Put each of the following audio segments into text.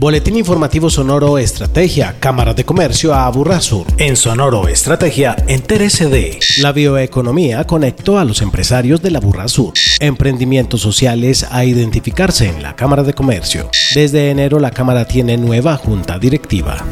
Boletín informativo Sonoro Estrategia, Cámara de Comercio a Aburrasur. En Sonoro Estrategia, entérese de la bioeconomía conectó a los empresarios de la Sur. Emprendimientos sociales a identificarse en la Cámara de Comercio. Desde enero la Cámara tiene nueva junta directiva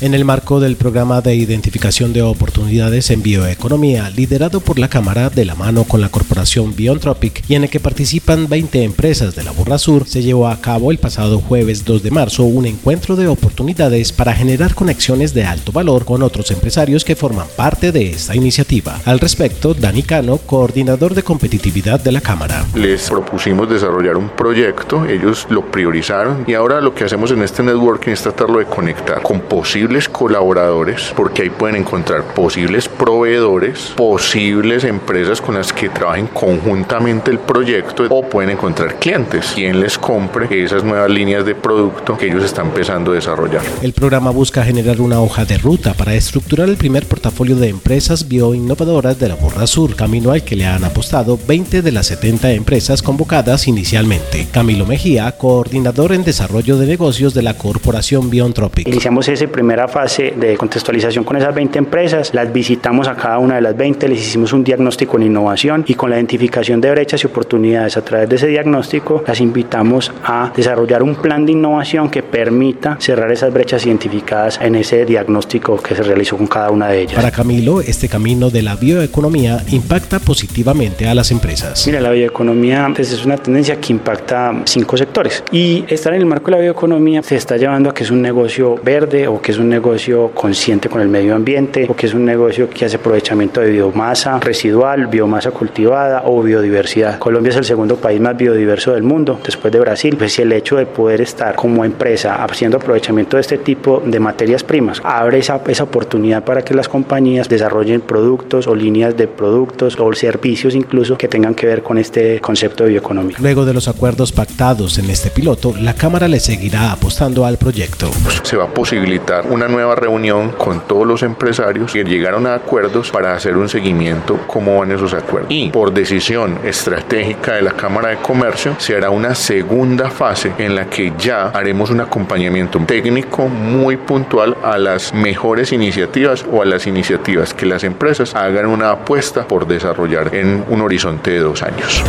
en el marco del programa de identificación de oportunidades en bioeconomía, liderado por la Cámara de la mano con la corporación Biontropic y en el que participan 20 empresas de la Burra Sur, se llevó a cabo el pasado jueves 2 de marzo un encuentro de oportunidades para generar conexiones de alto valor con otros empresarios que forman parte de esta iniciativa. Al respecto, Dani Cano, coordinador de competitividad de la Cámara. Les propusimos desarrollar un proyecto, ellos lo priorizaron y ahora lo que hacemos en este networking es tratarlo de conectar con posibles colaboradores, porque ahí pueden encontrar posibles proveedores, posibles empresas con las que trabajen conjuntamente el proyecto o pueden encontrar clientes, quien les compre esas nuevas líneas de producto que ellos están empezando a desarrollar. El programa busca generar una hoja de ruta para estructurar el primer portafolio de empresas bioinnovadoras de la Borra Sur, camino al que le han apostado 20 de las 70 empresas convocadas inicialmente. Camilo Mejía, coordinador en desarrollo de negocios de la corporación Biontropic. Iniciamos ese primer fase de contextualización con esas 20 empresas, las visitamos a cada una de las 20, les hicimos un diagnóstico en innovación y con la identificación de brechas y oportunidades a través de ese diagnóstico, las invitamos a desarrollar un plan de innovación que permita cerrar esas brechas identificadas en ese diagnóstico que se realizó con cada una de ellas. Para Camilo, este camino de la bioeconomía impacta positivamente a las empresas. Mira, la bioeconomía pues, es una tendencia que impacta cinco sectores y estar en el marco de la bioeconomía se está llevando a que es un negocio verde o que es un negocio consciente con el medio ambiente o que es un negocio que hace aprovechamiento de biomasa residual, biomasa cultivada o biodiversidad. Colombia es el segundo país más biodiverso del mudo, después de Brasil. Pues el hecho de poder estar como empresa haciendo aprovechamiento de este tipo de materias primas abre esa, esa oportunidad para que las compañías desarrollen productos o líneas de productos o servicios incluso que tengan que ver con este concepto de bioeconomía. Luego de los acuerdos pactados en este piloto, la Cámara le seguirá apostando al proyecto. Se va a posibilitar una nueva reunión con todos los empresarios que llegaron a acuerdos para hacer un seguimiento cómo van esos acuerdos. Y por decisión estratégica de la Cámara de Comercio se hará una segunda fase en la que ya haremos un acompañamiento técnico muy puntual a las mejores iniciativas o a las iniciativas que las empresas hagan una apuesta por desarrollar en un horizonte de dos años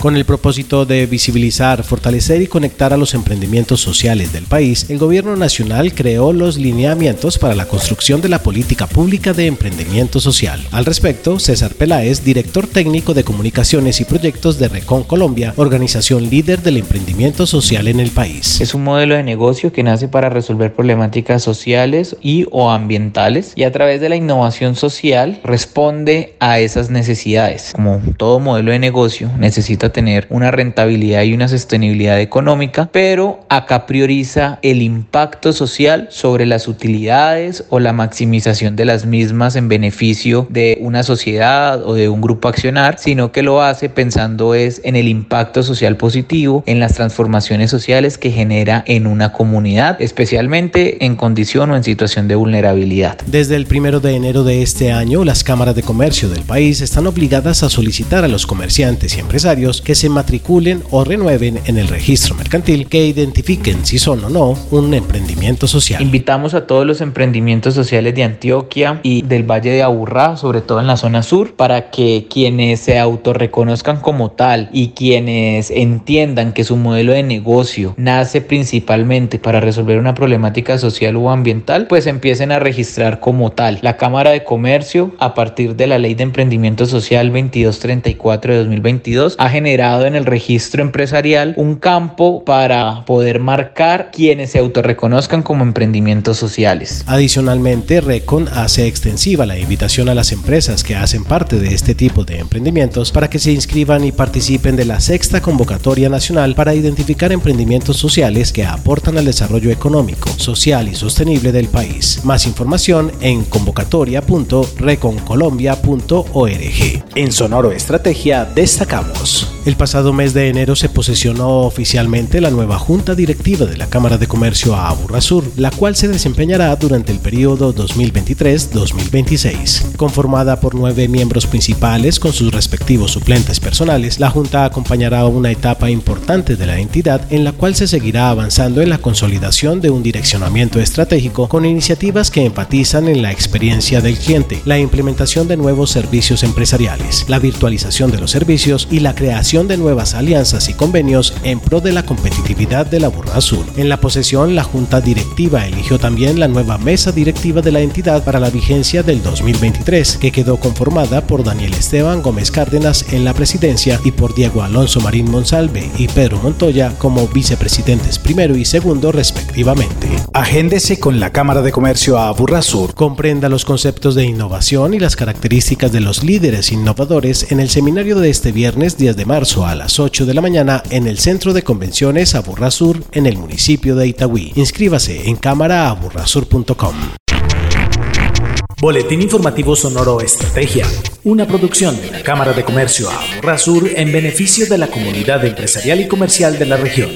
con el propósito de visibilizar, fortalecer y conectar a los emprendimientos sociales del país, el Gobierno Nacional creó los lineamientos para la construcción de la política pública de emprendimiento social. Al respecto, César Peláez, director técnico de comunicaciones y proyectos de Recon Colombia, organización líder del emprendimiento social en el país. Es un modelo de negocio que nace para resolver problemáticas sociales y o ambientales y a través de la innovación social responde a esas necesidades. Como todo modelo de negocio necesita tener una rentabilidad y una sostenibilidad económica, pero acá prioriza el impacto social sobre las utilidades o la maximización de las mismas en beneficio de una sociedad o de un grupo accionar, sino que lo hace pensando es en el impacto social positivo, en las transformaciones sociales que genera en una comunidad, especialmente en condición o en situación de vulnerabilidad. Desde el primero de enero de este año, las cámaras de comercio del país están obligadas a solicitar a los comerciantes y empresarios que se matriculen o renueven en el registro mercantil que identifiquen si son o no un emprendimiento social. Invitamos a todos los emprendimientos sociales de Antioquia y del Valle de Aburrá, sobre todo en la zona sur, para que quienes se autorreconozcan como tal y quienes entiendan que su modelo de negocio nace principalmente para resolver una problemática social o ambiental, pues empiecen a registrar como tal. La Cámara de Comercio, a partir de la Ley de Emprendimiento Social 2234 de 2022, ha generado generado en el registro empresarial un campo para poder marcar quienes se autorreconozcan como emprendimientos sociales. Adicionalmente, Recon hace extensiva la invitación a las empresas que hacen parte de este tipo de emprendimientos para que se inscriban y participen de la sexta convocatoria nacional para identificar emprendimientos sociales que aportan al desarrollo económico, social y sostenible del país. Más información en convocatoria.reconcolombia.org. En Sonoro Estrategia destacamos. El pasado mes de enero se posesionó oficialmente la nueva Junta Directiva de la Cámara de Comercio a Aburrasur, la cual se desempeñará durante el periodo 2023-2026. Conformada por nueve miembros principales con sus respectivos suplentes personales, la Junta acompañará una etapa importante de la entidad en la cual se seguirá avanzando en la consolidación de un direccionamiento estratégico con iniciativas que enfatizan en la experiencia del cliente, la implementación de nuevos servicios empresariales, la virtualización de los servicios y la creación de nuevas alianzas y convenios en pro de la competitividad de la Burra Azul. En la posesión, la Junta Directiva eligió también la nueva mesa directiva de la entidad para la vigencia del 2023, que quedó conformada por Daniel Esteban Gómez Cárdenas en la presidencia y por Diego Alonso Marín Monsalve y Pedro Montoya como vicepresidentes primero y segundo respectivamente. Agéndese con la Cámara de Comercio a Sur. Comprenda los conceptos de innovación y las características de los líderes innovadores en el seminario de este viernes 10 de marzo a las 8 de la mañana en el Centro de Convenciones Aburrasur en el municipio de Itagüí. Inscríbase en cámaraaburrasur.com. Boletín informativo Sonoro Estrategia, una producción de la Cámara de Comercio Aburrasur en beneficio de la comunidad empresarial y comercial de la región.